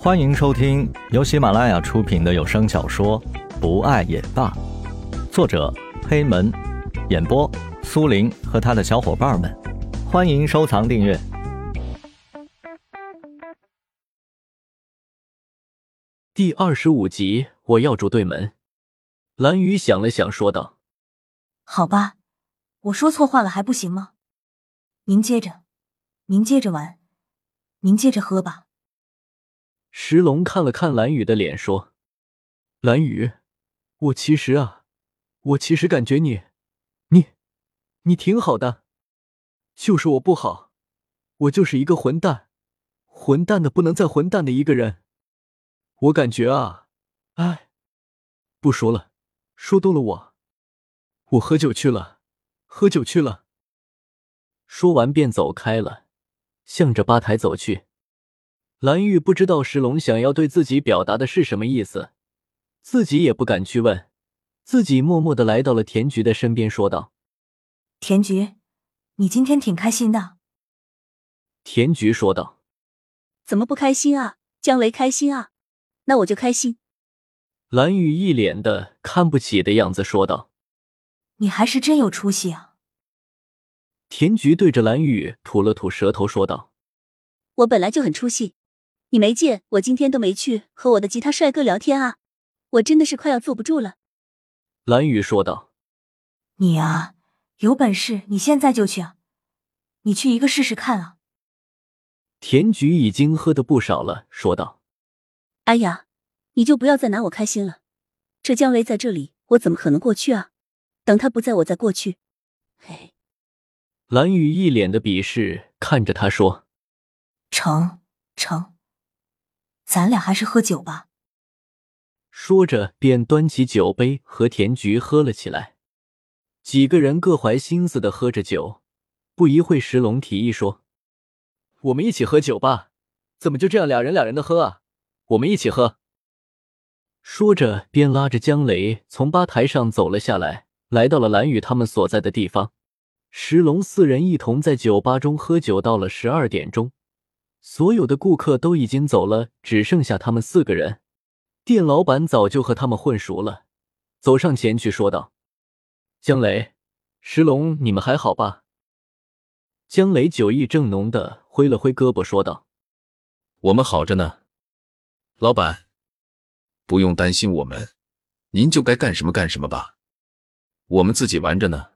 欢迎收听由喜马拉雅出品的有声小说《不爱也罢》，作者黑门，演播苏林和他的小伙伴们。欢迎收藏订阅。第二十五集，我要住对门。蓝雨想了想，说道：“好吧，我说错话了还不行吗？您接着，您接着玩，您接着喝吧。”石龙看了看蓝雨的脸，说：“蓝雨，我其实啊，我其实感觉你，你，你挺好的，就是我不好，我就是一个混蛋，混蛋的不能再混蛋的一个人。我感觉啊，哎，不说了，说多了我，我喝酒去了，喝酒去了。”说完便走开了，向着吧台走去。蓝玉不知道石龙想要对自己表达的是什么意思，自己也不敢去问，自己默默的来到了田菊的身边，说道：“田菊，你今天挺开心的。”田菊说道：“怎么不开心啊？姜雷开心啊，那我就开心。”蓝玉一脸的看不起的样子说道：“你还是真有出息啊。”田菊对着蓝玉吐了吐舌头，说道：“我本来就很出息。”你没见我今天都没去和我的吉他帅哥聊天啊！我真的是快要坐不住了。”蓝雨说道。“你啊，有本事你现在就去啊！你去一个试试看啊！”田菊已经喝的不少了，说道。“哎呀，你就不要再拿我开心了。这姜维在这里，我怎么可能过去啊？等他不在，我再过去。”嘿。蓝雨一脸的鄙视看着他说：“成成。”咱俩还是喝酒吧。说着，便端起酒杯和田菊喝了起来。几个人各怀心思的喝着酒。不一会，石龙提议说：“我们一起喝酒吧？怎么就这样俩人俩人的喝啊？我们一起喝。”说着，便拉着江雷从吧台上走了下来，来到了蓝雨他们所在的地方。石龙四人一同在酒吧中喝酒，到了十二点钟。所有的顾客都已经走了，只剩下他们四个人。店老板早就和他们混熟了，走上前去说道：“江雷、石龙，你们还好吧？”江雷酒意正浓的挥了挥胳膊说道：“我们好着呢，老板，不用担心我们，您就该干什么干什么吧，我们自己玩着呢。”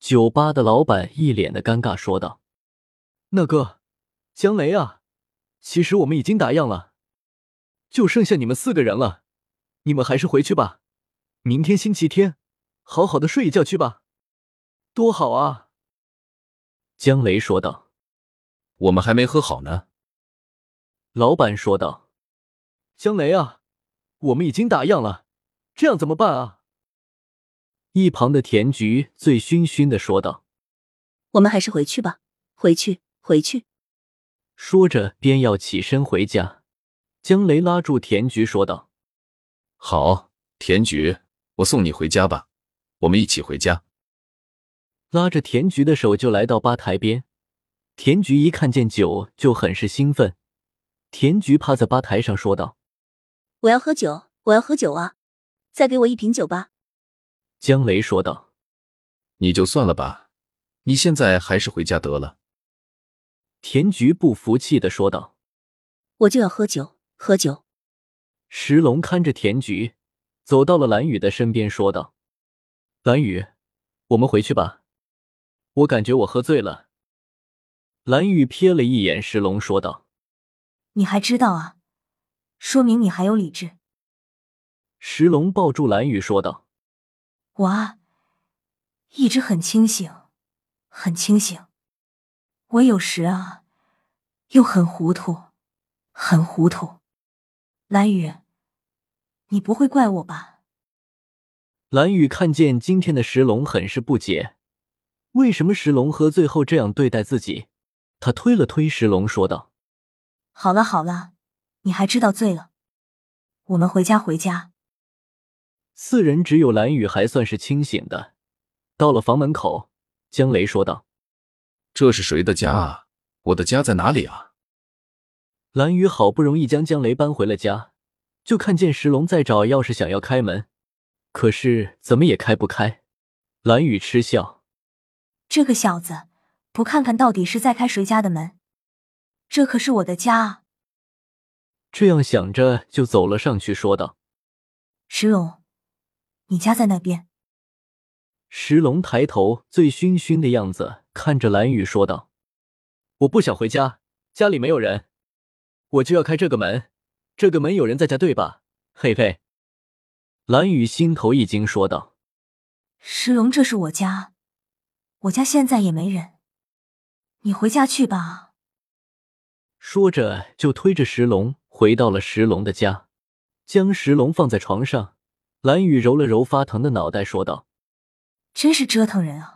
酒吧的老板一脸的尴尬说道：“那个。”江雷啊，其实我们已经打烊了，就剩下你们四个人了。你们还是回去吧，明天星期天，好好的睡一觉去吧，多好啊！江雷说道。我们还没喝好呢。老板说道。江雷啊，我们已经打烊了，这样怎么办啊？一旁的田菊醉醺醺的说道。我们还是回去吧，回去，回去。说着，便要起身回家。江雷拉住田菊，说道：“好，田菊，我送你回家吧，我们一起回家。”拉着田菊的手就来到吧台边。田菊一看见酒，就很是兴奋。田菊趴在吧台上说道：“我要喝酒，我要喝酒啊！再给我一瓶酒吧。”江雷说道：“你就算了吧，你现在还是回家得了。”田菊不服气的说道：“我就要喝酒，喝酒。”石龙看着田菊，走到了蓝雨的身边，说道：“蓝雨，我们回去吧，我感觉我喝醉了。”蓝雨瞥了一眼石龙，说道：“你还知道啊？说明你还有理智。”石龙抱住蓝雨，说道：“我啊，一直很清醒，很清醒。”我有时啊，又很糊涂，很糊涂。蓝雨，你不会怪我吧？蓝雨看见今天的石龙，很是不解，为什么石龙喝醉后这样对待自己？他推了推石龙，说道：“好了好了，你还知道醉了？我们回家回家。”四人只有蓝雨还算是清醒的。到了房门口，江雷说道。这是谁的家啊？我的家在哪里啊？蓝雨好不容易将江雷搬回了家，就看见石龙在找钥匙，想要开门，可是怎么也开不开。蓝雨嗤笑：“这个小子，不看看到底是在开谁家的门？这可是我的家啊！”这样想着，就走了上去，说道：“石龙，你家在那边。”石龙抬头，醉醺醺的样子看着蓝雨说道：“我不想回家，家里没有人，我就要开这个门。这个门有人在家，对吧？”嘿嘿。蓝雨心头一惊，说道：“石龙，这是我家，我家现在也没人，你回家去吧。”说着，就推着石龙回到了石龙的家，将石龙放在床上。蓝雨揉了揉发疼的脑袋，说道。真是折腾人啊！